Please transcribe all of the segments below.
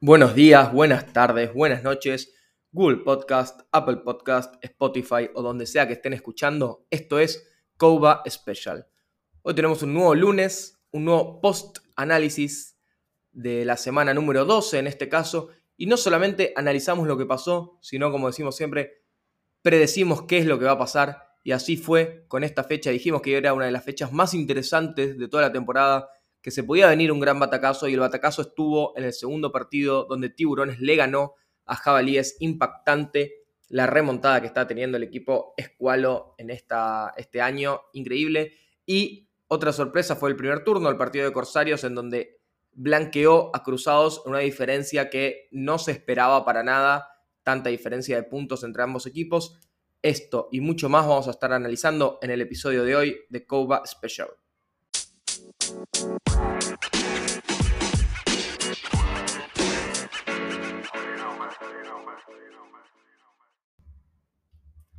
Buenos días, buenas tardes, buenas noches. Google Podcast, Apple Podcast, Spotify o donde sea que estén escuchando. Esto es Coba Special. Hoy tenemos un nuevo lunes, un nuevo post-análisis de la semana número 12 en este caso. Y no solamente analizamos lo que pasó, sino como decimos siempre, predecimos qué es lo que va a pasar. Y así fue con esta fecha. Dijimos que era una de las fechas más interesantes de toda la temporada, que se podía venir un gran batacazo y el batacazo estuvo en el segundo partido donde Tiburones le ganó a Jabalíes. Impactante la remontada que está teniendo el equipo Escualo en esta, este año. Increíble. Y otra sorpresa fue el primer turno, el partido de Corsarios, en donde blanqueó a Cruzados una diferencia que no se esperaba para nada, tanta diferencia de puntos entre ambos equipos. Esto y mucho más vamos a estar analizando en el episodio de hoy de Coba Special.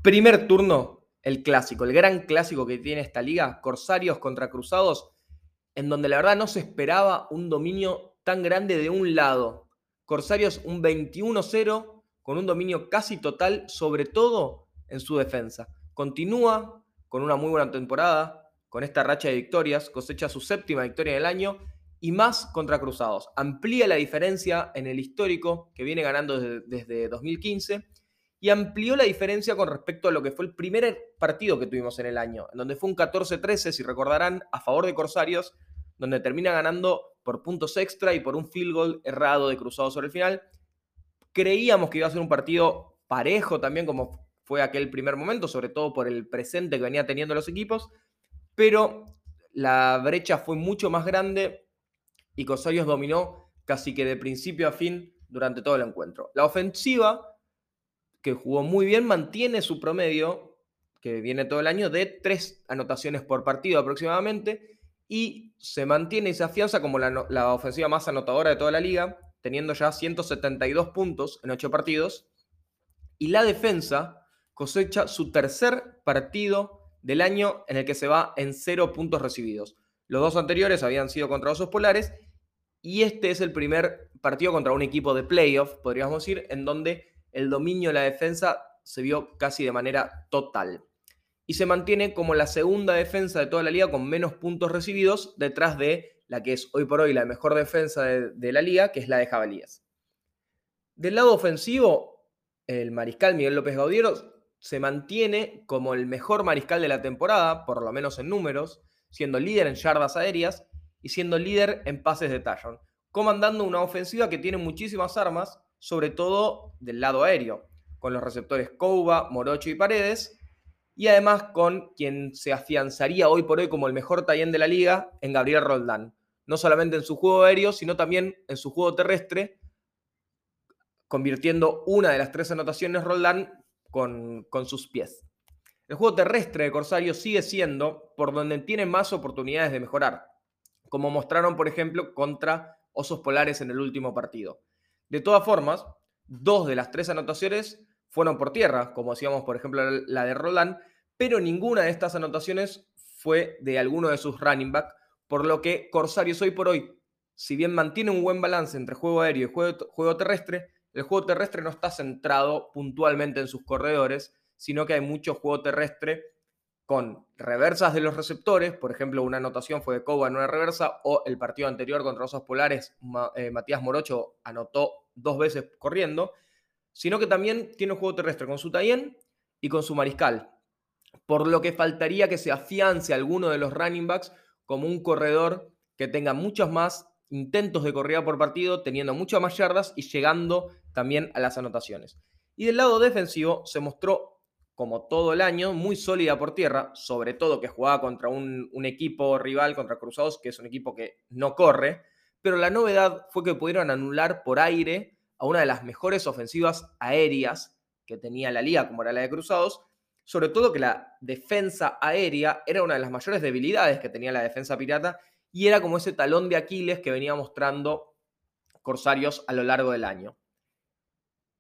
Primer turno, el clásico, el gran clásico que tiene esta liga, Corsarios contra Cruzados, en donde la verdad no se esperaba un dominio tan grande de un lado. Corsarios un 21-0 con un dominio casi total, sobre todo en su defensa. Continúa con una muy buena temporada, con esta racha de victorias, cosecha su séptima victoria del año y más contra Cruzados. Amplía la diferencia en el histórico que viene ganando desde, desde 2015 y amplió la diferencia con respecto a lo que fue el primer partido que tuvimos en el año, en donde fue un 14-13, si recordarán, a favor de Corsarios, donde termina ganando por puntos extra y por un field goal errado de cruzado sobre el final. Creíamos que iba a ser un partido parejo también, como fue aquel primer momento, sobre todo por el presente que venía teniendo los equipos, pero la brecha fue mucho más grande y Corsarios dominó casi que de principio a fin durante todo el encuentro. La ofensiva que jugó muy bien, mantiene su promedio, que viene todo el año, de tres anotaciones por partido aproximadamente, y se mantiene y se afianza como la, ofensiva más anotadora de toda la liga, teniendo ya 172 puntos en ocho partidos, y la defensa cosecha su tercer partido del año en el que se va en cero puntos recibidos. Los dos anteriores habían sido contra osos polares y este es el primer partido contra un equipo de playoff, podríamos decir, en donde el dominio de la defensa se vio casi de manera total. Y se mantiene como la segunda defensa de toda la liga con menos puntos recibidos detrás de la que es hoy por hoy la mejor defensa de, la liga, que es la de Jabalíes. Del lado ofensivo, el mariscal Miguel López Gaudiero se mantiene como el mejor mariscal de la temporada, por lo menos en números, siendo líder en yardas aéreas y siendo líder en pases de touchdown, comandando una ofensiva que tiene muchísimas armas sobre todo del lado aéreo, con los receptores Couba, Morocho y Paredes, y además con quien se afianzaría hoy por hoy como el mejor tallén de la liga, en Gabriel Roldán. No solamente en su juego aéreo, sino también en su juego terrestre, convirtiendo una de las tres anotaciones Roldán con, con sus pies. El juego terrestre de Corsario sigue siendo por donde tiene más oportunidades de mejorar, como mostraron, por ejemplo, contra Osos Polares en el último partido. De todas formas, dos de las tres anotaciones fueron por tierra, como decíamos, por ejemplo, la de Roland, pero ninguna de estas anotaciones fue de alguno de sus running back, por lo que Corsarios hoy por hoy, si bien mantiene un buen balance entre juego aéreo y juego, terrestre, el juego terrestre no está centrado puntualmente en sus corredores, sino que hay mucho juego terrestre con reversas de los receptores, por ejemplo, una anotación fue de Coba en una reversa, o el partido anterior contra Osos Polares, eh, Matías Morocho anotó dos veces corriendo, sino que también tiene un juego terrestre con su Tayen y con su Mariscal, por lo que faltaría que se afiance alguno de los running backs como un corredor que tenga muchos más intentos de corrida por partido, teniendo muchas más yardas y llegando también a las anotaciones. Y del lado defensivo se mostró como todo el año, muy sólida por tierra, sobre todo que jugaba contra un, equipo rival, contra Cruzados, que es un equipo que no corre, pero la novedad fue que pudieron anular por aire a una de las mejores ofensivas aéreas que tenía la liga, como era la de Cruzados, sobre todo que la defensa aérea era una de las mayores debilidades que tenía la defensa pirata y era como ese talón de Aquiles que venía mostrando Corsarios a lo largo del año.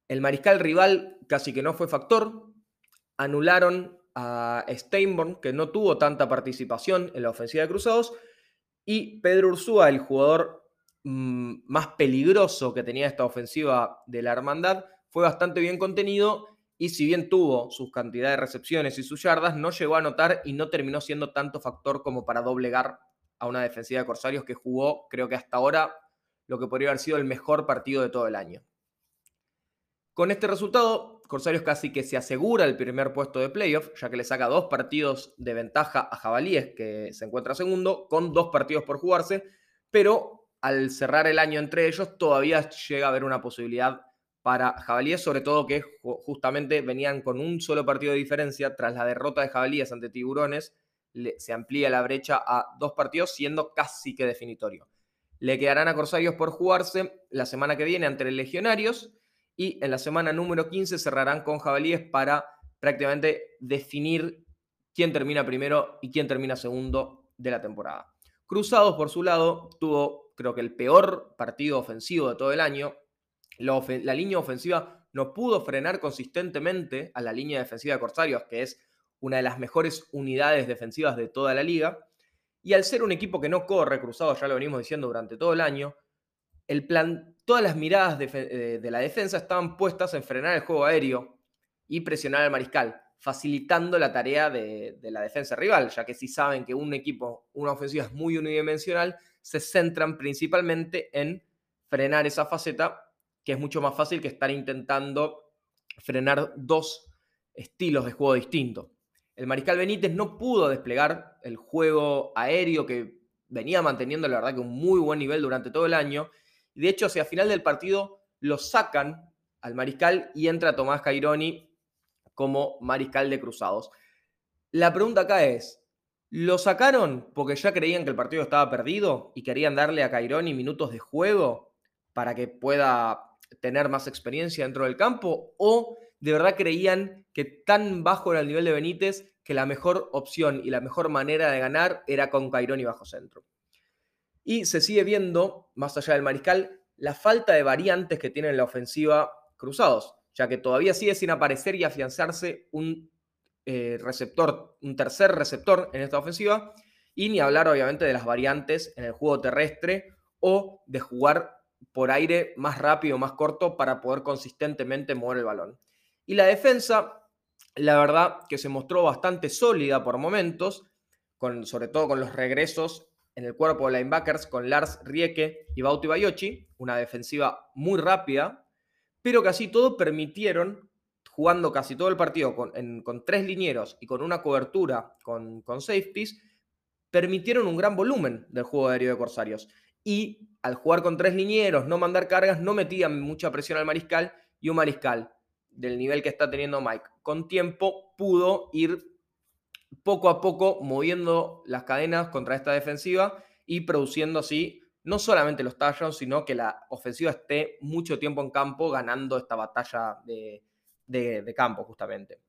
El mariscal rival casi que no fue factor, anularon a Steinborn, que no tuvo tanta participación en la ofensiva de Cruzados, y Pedro Ursúa, el jugador mm, más peligroso que tenía esta ofensiva de la Hermandad, fue bastante bien contenido y si bien tuvo sus cantidades de recepciones y sus yardas, no llegó a anotar y no terminó siendo tanto factor como para doblegar a una defensiva de Corsarios que jugó, creo que hasta ahora, lo que podría haber sido el mejor partido de todo el año. Con este resultado, Corsarios casi que se asegura el primer puesto de playoff, ya que le saca dos partidos de ventaja a Jabalíes, que se encuentra segundo, con dos partidos por jugarse, pero al cerrar el año entre ellos todavía llega a haber una posibilidad para Jabalíes, sobre todo que justamente venían con un solo partido de diferencia tras la derrota de Jabalíes ante Tiburones, se amplía la brecha a dos partidos, siendo casi que definitorio. Le quedarán a Corsarios por jugarse la semana que viene ante Legionarios y en la semana número 15 cerrarán con Jabalíes para prácticamente definir quién termina primero y quién termina segundo de la temporada. Cruzados, por su lado, tuvo creo que el peor partido ofensivo de todo el año, la, línea ofensiva no pudo frenar consistentemente a la línea defensiva de Corsarios, que es una de las mejores unidades defensivas de toda la liga. Y al ser un equipo que no corre cruzado, ya lo venimos diciendo durante todo el año, el plan, todas las miradas de, eh, de, la defensa estaban puestas en frenar el juego aéreo y presionar al mariscal, facilitando la tarea de, de, la defensa rival, ya que si saben que un equipo, una ofensiva es muy unidimensional, se centran principalmente en frenar esa faceta que es mucho más fácil que estar intentando frenar dos estilos de juego distintos. El Mariscal Benítez no pudo desplegar el juego aéreo que venía manteniendo, la verdad, que un muy buen nivel durante todo el año. Y de hecho, hacia final del partido lo sacan al Mariscal y entra Tomás Caironi como Mariscal de Cruzados. La pregunta acá es, ¿lo sacaron porque ya creían que el partido estaba perdido y querían darle a Caironi minutos de juego para que pueda tener más experiencia dentro del campo o de verdad creían que tan bajo era el nivel de Benítez que la mejor opción y la mejor manera de ganar era con Cairón y bajo centro. Y se sigue viendo, más allá del mariscal, la falta de variantes que tiene la ofensiva Cruzados, ya que todavía sigue sin aparecer y afianzarse un eh, receptor, un tercer receptor en esta ofensiva, y ni hablar obviamente de las variantes en el juego terrestre o de jugar por aire más rápido, más corto, para poder consistentemente mover el balón. Y la defensa, la verdad que se mostró bastante sólida por momentos, con, sobre todo con los regresos en el cuerpo de linebackers con Lars Rieke y Bauti Bayochi, una defensiva muy rápida, pero casi todo permitieron, jugando casi todo el partido con, tres linieros y con una cobertura con, con safeties, permitieron un gran volumen del juego aéreo de Corsarios. Y al jugar con tres linieros, no mandar cargas, no metían mucha presión al mariscal y un mariscal del nivel que está teniendo Mike con tiempo pudo ir poco a poco moviendo las cadenas contra esta defensiva y produciendo así no solamente los touchdowns, sino que la ofensiva esté mucho tiempo en campo ganando esta batalla de, de campo justamente.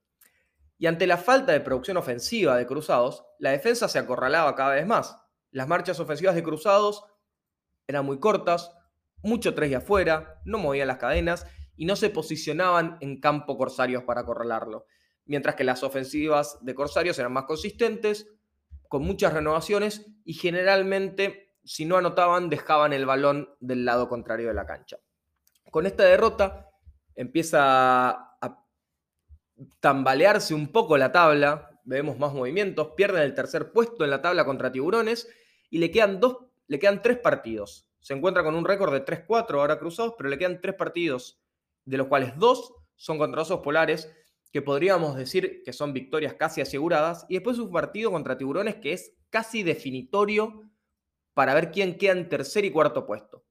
Y ante la falta de producción ofensiva de Cruzados, la defensa se acorralaba cada vez más. Las marchas ofensivas de Cruzados eran muy cortas, mucho tres de afuera, no movían las cadenas y no se posicionaban en campo Corsarios para acorralarlo. Mientras que las ofensivas de Corsarios eran más consistentes, con muchas renovaciones y generalmente, si no anotaban, dejaban el balón del lado contrario de la cancha. Con esta derrota empieza a tambalearse un poco la tabla, vemos más movimientos, pierden el tercer puesto en la tabla contra Tiburones y le quedan dos le quedan tres partidos. Se encuentra con un récord de 3-4 ahora cruzados, pero le quedan tres partidos, de los cuales dos son contra osos polares, que podríamos decir que son victorias casi aseguradas, y después un partido contra tiburones que es casi definitorio para ver quién queda en tercer y cuarto puesto.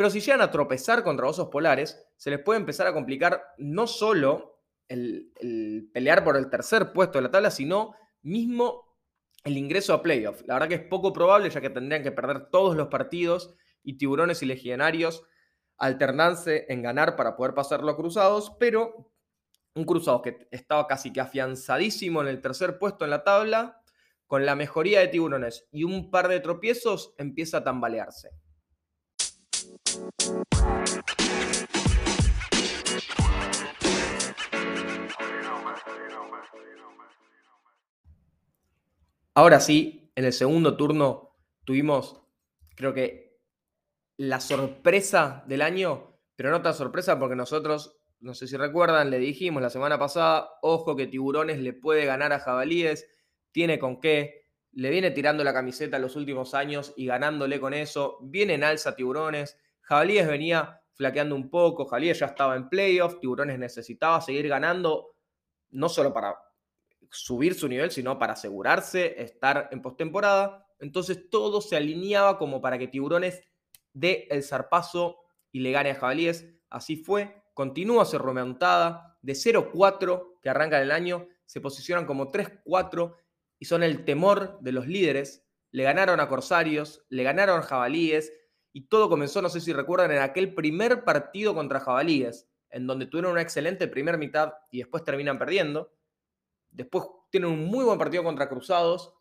Pero si llegan a tropezar contra osos polares, se les puede empezar a complicar no solo el, el pelear por el tercer puesto de la tabla, sino mismo el ingreso a playoff. La verdad que es poco probable ya que tendrían que perder todos los partidos y tiburones y legionarios alternarse en ganar para poder pasarlo a cruzados, pero un cruzado que estaba casi que afianzadísimo en el tercer puesto en la tabla, con la mejoría de tiburones y un par de tropiezos empieza a tambalearse. Ahora sí, en el segundo turno tuvimos, creo que, la sorpresa del año, pero no tan sorpresa porque nosotros, no sé si recuerdan, le dijimos la semana pasada, ojo que Tiburones le puede ganar a Jabalíes, tiene con qué, le viene tirando la camiseta los últimos años y ganándole con eso, viene en alza Tiburones, Jabalíes venía flaqueando un poco, Jabalíes ya estaba en playoff, Tiburones necesitaba seguir ganando, no solo para subir su nivel, sino para asegurarse estar en postemporada. Entonces todo se alineaba como para que Tiburones dé el zarpazo y le gane a Jabalíes. Así fue. Continúa su remontada de 0-4 que arranca el año. Se posicionan como 3-4 y son el temor de los líderes. Le ganaron a Corsarios, le ganaron a Jabalíes y todo comenzó, no sé si recuerdan, en aquel primer partido contra Jabalíes, en donde tuvieron una excelente primera mitad y después terminan perdiendo. Después tienen un muy buen partido contra Cruzados,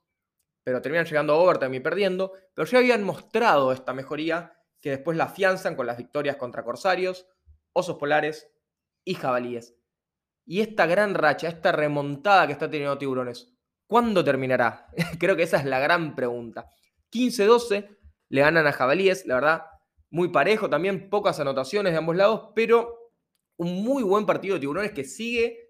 pero terminan llegando a overtime y perdiendo. Pero ya habían mostrado esta mejoría que después la afianzan con las victorias contra Corsarios, Osos Polares y Jabalíes. Y esta gran racha, esta remontada que está teniendo Tiburones, ¿cuándo terminará? Creo que esa es la gran pregunta. 15-12 le ganan a Jabalíes, la verdad, muy parejo también, pocas anotaciones de ambos lados, pero un muy buen partido de Tiburones que sigue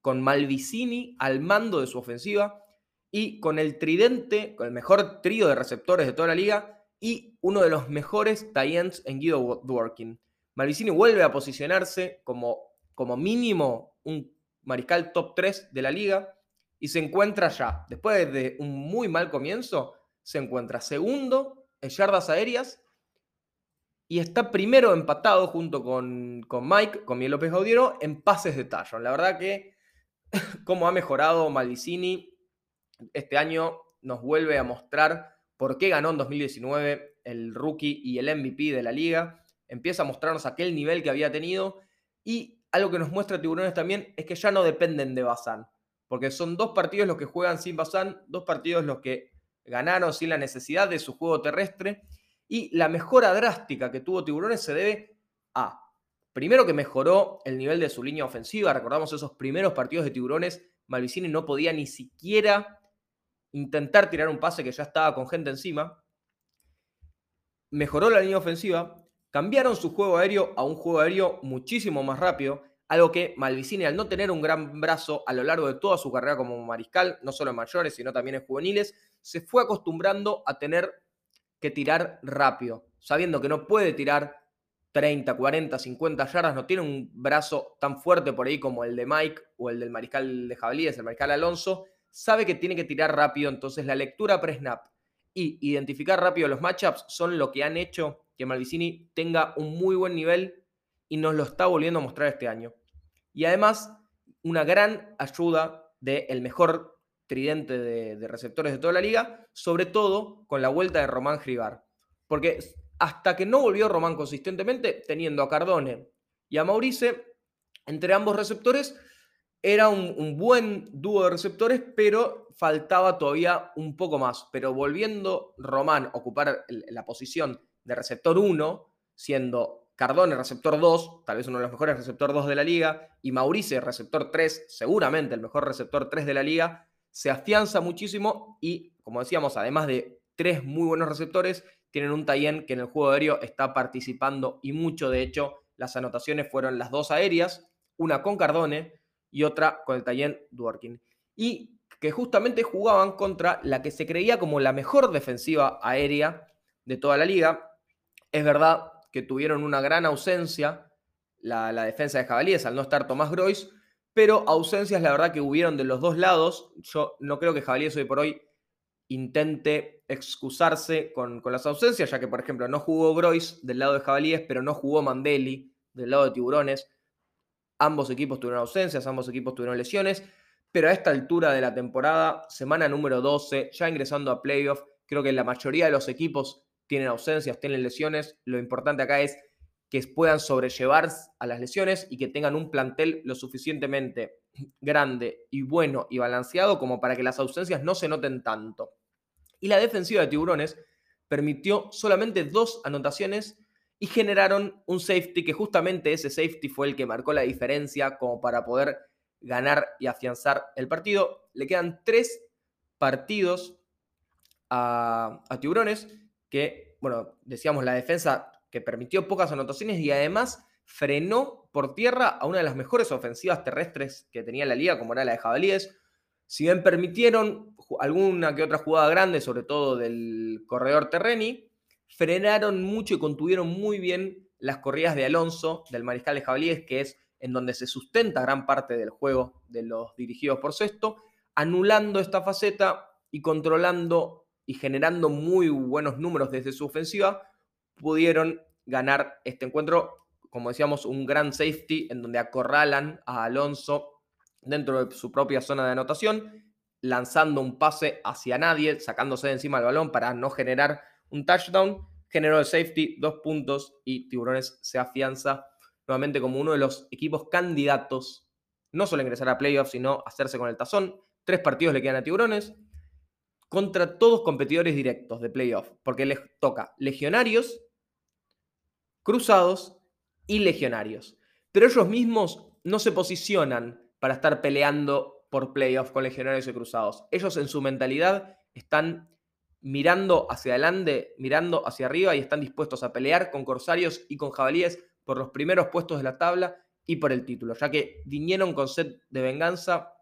con Malvicini al mando de su ofensiva y con el tridente, con el mejor trío de receptores de toda la liga y uno de los mejores tie-ends en Guido Dworkin. Malvicini vuelve a posicionarse como, como mínimo un mariscal top 3 de la liga y se encuentra ya, después de un muy mal comienzo, se encuentra segundo en yardas aéreas y está primero empatado junto con, con Mike, con Miguel López Gaudiero, en pases de tallo. La verdad que cómo ha mejorado Maldicini. Este año nos vuelve a mostrar por qué ganó en 2019 el rookie y el MVP de la liga. Empieza a mostrarnos aquel nivel que había tenido. Y algo que nos muestra Tiburones también es que ya no dependen de Bazán. Porque son dos partidos los que juegan sin Bazán, dos partidos los que ganaron sin la necesidad de su juego terrestre. Y la mejora drástica que tuvo Tiburones se debe a Primero que mejoró el nivel de su línea ofensiva. Recordamos esos primeros partidos de Tiburones. Malvicini no podía ni siquiera intentar tirar un pase que ya estaba con gente encima. Mejoró la línea ofensiva. Cambiaron su juego aéreo a un juego aéreo muchísimo más rápido. Algo que Malvicini, al no tener un gran brazo a lo largo de toda su carrera como mariscal, no solo en mayores, sino también en juveniles, se fue acostumbrando a tener que tirar rápido, sabiendo que no puede tirar 30, 40, 50 yardas, no tiene un brazo tan fuerte por ahí como el de Mike o el del mariscal de Jabalíes, el mariscal Alonso, sabe que tiene que tirar rápido, entonces la lectura pre-snap y identificar rápido los matchups son lo que han hecho que Malvicini tenga un muy buen nivel y nos lo está volviendo a mostrar este año. Y además, una gran ayuda del mejor tridente de, receptores de toda la liga, sobre todo con la vuelta de Román Gribar. Porque hasta que no volvió Román consistentemente, teniendo a Cardone y a Maurice, entre ambos receptores, era un, buen dúo de receptores, pero faltaba todavía un poco más. Pero volviendo Román a ocupar la posición de receptor 1, siendo Cardone receptor 2, tal vez uno de los mejores receptor 2 de la liga, y Maurice receptor 3, seguramente el mejor receptor 3 de la liga, se afianza muchísimo y, como decíamos, además de tres muy buenos receptores, tienen un Tayen que en el juego aéreo está participando y mucho. De hecho, las anotaciones fueron las dos aéreas, una con Cardone y otra con el Tayen Dworkin. Y que justamente jugaban contra la que se creía como la mejor defensiva aérea de toda la liga. Es verdad que tuvieron una gran ausencia la, defensa de Jabalíes al no estar Tomás Grois, pero ausencias la verdad que hubieron de los dos lados. Yo no creo que Jabalíes hoy por hoy intente excusarse con, las ausencias, ya que, por ejemplo, no jugó Grois del lado de Jabalíes, pero no jugó Mandeli del lado de Tiburones. Ambos equipos tuvieron ausencias, ambos equipos tuvieron lesiones, pero a esta altura de la temporada, semana número 12, ya ingresando a playoff, creo que la mayoría de los equipos tienen ausencias, tienen lesiones. Lo importante acá es que puedan sobrellevar a las lesiones y que tengan un plantel lo suficientemente grande y bueno y balanceado como para que las ausencias no se noten tanto. Y la defensiva de Tiburones permitió solamente dos anotaciones y generaron un safety que justamente ese safety fue el que marcó la diferencia como para poder ganar y afianzar el partido. Le quedan tres partidos a, a Tiburones, que, bueno, decíamos la defensa que permitió pocas anotaciones y además frenó por tierra a una de las mejores ofensivas terrestres que tenía la liga, como era la de Jabalíes. Si bien permitieron alguna que otra jugada grande, sobre todo del corredor Terreni, frenaron mucho y contuvieron muy bien las corridas de Alonso, del mariscal de Jabalíes, que es en donde se sustenta gran parte del juego de los dirigidos por Sexto, anulando esta faceta y controlando y generando muy buenos números desde su ofensiva, pudieron ganar este encuentro como decíamos, un gran safety en donde acorralan a Alonso dentro de su propia zona de anotación, lanzando un pase hacia nadie, sacándose de encima del balón para no generar un touchdown. Generó el safety, dos puntos y Tiburones se afianza nuevamente como uno de los equipos candidatos, no solo a ingresar a playoffs, sino hacerse con el tazón. Tres partidos le quedan a Tiburones contra todos competidores directos de playoff, porque les toca Legionarios, Cruzados y legionarios. Pero ellos mismos no se posicionan para estar peleando por playoffs con legionarios y cruzados. Ellos en su mentalidad están mirando hacia adelante, mirando hacia arriba y están dispuestos a pelear con corsarios y con jabalíes por los primeros puestos de la tabla y por el título, ya que vinieron con set de venganza,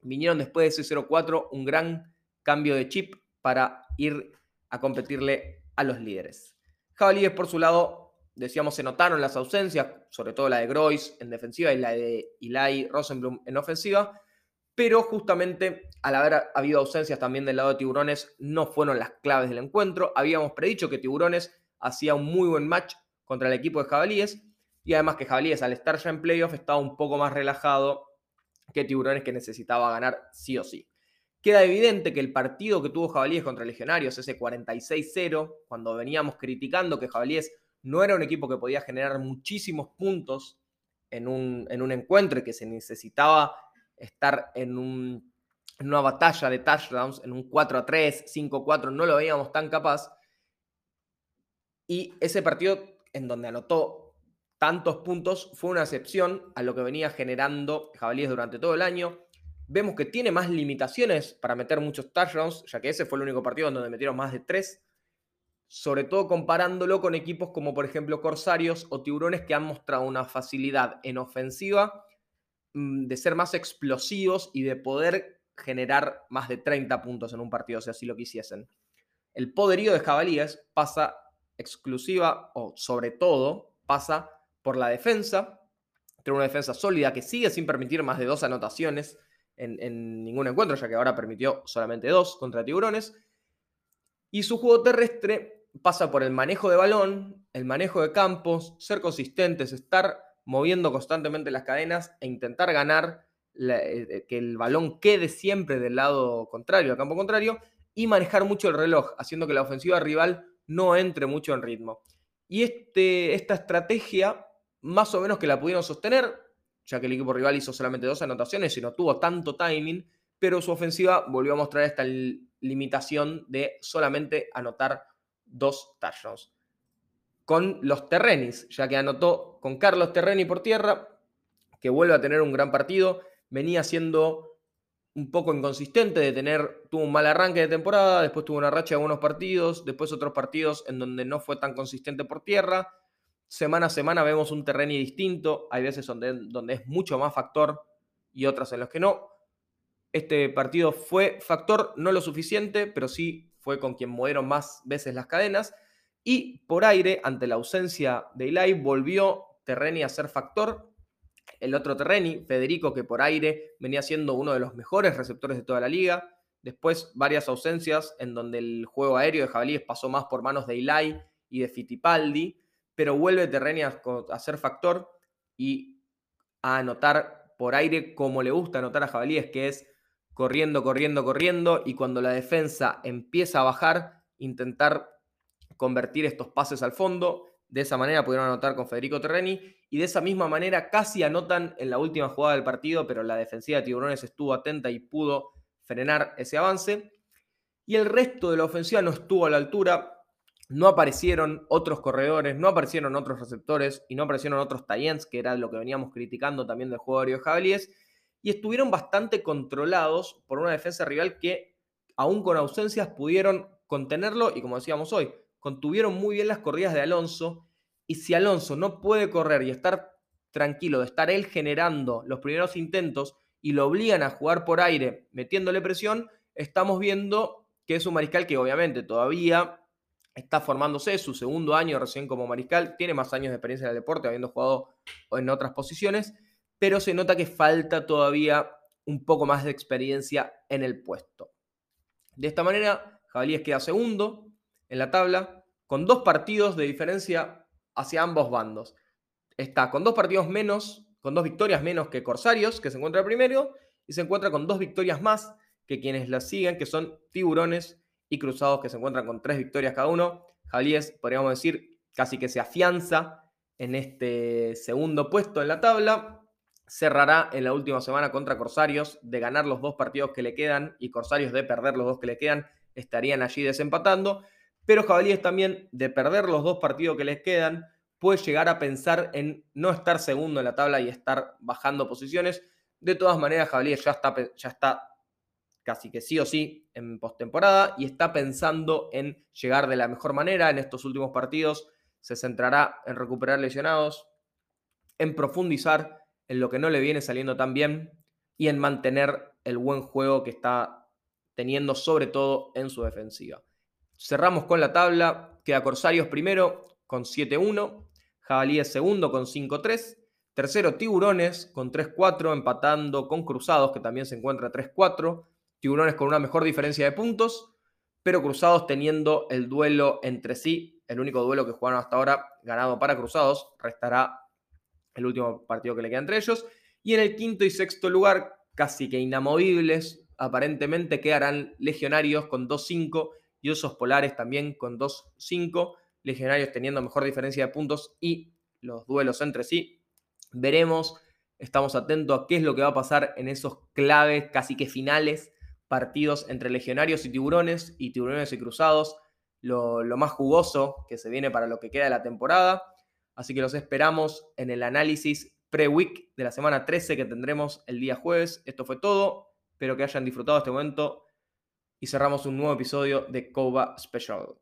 vinieron después de ese 0-4 un gran cambio de chip para ir a competirle a los líderes. Jabalíes por su lado decíamos, se notaron las ausencias, sobre todo la de Groys en defensiva y la de Eli Rosenblum en ofensiva, pero justamente al haber habido ausencias también del lado de Tiburones, no fueron las claves del encuentro. Habíamos predicho que Tiburones hacía un muy buen match contra el equipo de Jabalíes, y además que Jabalíes al estar ya en playoff estaba un poco más relajado que Tiburones que necesitaba ganar sí o sí. Queda evidente que el partido que tuvo Jabalíes contra Legionarios, ese 46-0, cuando veníamos criticando que Jabalíes no era un equipo que podía generar muchísimos puntos en un, en un encuentro y que se necesitaba estar en, en una batalla de touchdowns, en un 4 a 3, 5 a 4, no lo veíamos tan capaz. Y ese partido en donde anotó tantos puntos fue una excepción a lo que venía generando Jabalíes durante todo el año. Vemos que tiene más limitaciones para meter muchos touchdowns, ya que ese fue el único partido en donde metieron más de 3 sobre todo comparándolo con equipos como por ejemplo Corsarios o Tiburones que han mostrado una facilidad en ofensiva mm, de ser más explosivos y de poder generar más de 30 puntos en un partido, si así lo quisiesen. El poderío de Jabalíes pasa exclusiva o sobre todo pasa por la defensa, tiene una defensa sólida que sigue sin permitir más de dos anotaciones en, ningún encuentro, ya que ahora permitió solamente dos contra Tiburones. Y su juego terrestre pasa por el manejo de balón, el manejo de campos, ser consistentes, estar moviendo constantemente las cadenas e intentar ganar, eh, eh, que el balón quede siempre del lado contrario, al campo contrario, y manejar mucho el reloj, haciendo que la ofensiva rival no entre mucho en ritmo. Y este, esta estrategia, más o menos que la pudieron sostener, ya que el equipo rival hizo solamente dos anotaciones y no tuvo tanto timing, pero su ofensiva volvió a mostrar esta limitación de solamente anotar dos touchdowns. Con los Terrenis, ya que anotó con Carlos Terreni por tierra, que vuelve a tener un gran partido, venía siendo un poco inconsistente de tener, tuvo un mal arranque de temporada, después tuvo una racha de buenos partidos, después otros partidos en donde no fue tan consistente por tierra. Semana a semana vemos un Terreni distinto, hay veces donde, es mucho más factor y otras en los que no. Este partido fue factor, no lo suficiente, pero sí fue con quien movieron más veces las cadenas. Y por aire, ante la ausencia de Eli, volvió Terreni a ser factor. El otro Terreni, Federico, que por aire venía siendo uno de los mejores receptores de toda la liga. Después varias ausencias en donde el juego aéreo de Jabalíes pasó más por manos de Eli y de Fittipaldi, pero vuelve Terreni a, a ser factor y a anotar por aire como le gusta anotar a Jabalíes, que es corriendo, corriendo, corriendo, y cuando la defensa empieza a bajar, intentar convertir estos pases al fondo. De esa manera pudieron anotar con Federico Terreni y de esa misma manera casi anotan en la última jugada del partido, pero la defensiva de Tiburones estuvo atenta y pudo frenar ese avance. Y el resto de la ofensiva no estuvo a la altura, no aparecieron otros corredores, no aparecieron otros receptores y no aparecieron otros Tayens, que era lo que veníamos criticando también del juego de Jabalíes y estuvieron bastante controlados por una defensa rival que aún con ausencias, pudieron contenerlo y como decíamos hoy, contuvieron muy bien las corridas de Alonso. Y si Alonso no puede correr y estar tranquilo de estar él generando los primeros intentos y lo obligan a jugar por aire metiéndole presión, estamos viendo que es un mariscal que obviamente todavía está formándose, su segundo año recién como mariscal, tiene más años de experiencia en el deporte, habiendo jugado en otras posiciones, pero se nota que falta todavía un poco más de experiencia en el puesto. De esta manera, Jabalíes queda segundo en la tabla, con dos partidos de diferencia hacia ambos bandos. Está con dos partidos menos, con dos victorias menos que Corsarios, que se encuentra primero, y se encuentra con dos victorias más que quienes la siguen, que son Tiburones y Cruzados, que se encuentran con tres victorias cada uno. Jabalíes, podríamos decir, casi que se afianza en este segundo puesto en la tabla. Cerrará en la última semana contra Corsarios de ganar los dos partidos que le quedan y Corsarios de perder los dos que le quedan. Estarían allí desempatando pero Jabalíes también, de perder los dos partidos que les quedan, puede llegar a pensar en no estar segundo en la tabla y estar bajando posiciones. De todas maneras, Jabalíes ya está, ya está casi que sí o sí en postemporada y está pensando en llegar de la mejor manera en estos últimos partidos. Se centrará en recuperar lesionados, en profundizar en lo que no le viene saliendo tan bien y en mantener el buen juego que está teniendo sobre todo en su defensiva. Cerramos con la tabla. Queda Corsarios primero con 7-1. Jabalíes segundo con 5-3. Tercero Tiburones con 3-4, empatando con Cruzados, que también se encuentra 3-4. Tiburones con una mejor diferencia de puntos, pero Cruzados teniendo el duelo entre sí, el único duelo que jugaron hasta ahora ganado para Cruzados. Restará el último partido que le queda entre ellos. Y en el quinto y sexto lugar, casi que inamovibles, aparentemente quedarán Legionarios con 2-5 y Osos Polares también con 2-5, Legionarios teniendo mejor diferencia de puntos y los duelos entre sí. Veremos, estamos atentos a qué es lo que va a pasar en esos claves, casi que finales, partidos entre Legionarios y Tiburones y Tiburones y Cruzados, lo, más jugoso que se viene para lo que queda de la temporada. Así que los esperamos en el análisis pre-week de la semana 13 que tendremos el día jueves. Esto fue todo. Espero que hayan disfrutado este momento y cerramos un nuevo episodio de Koba Special.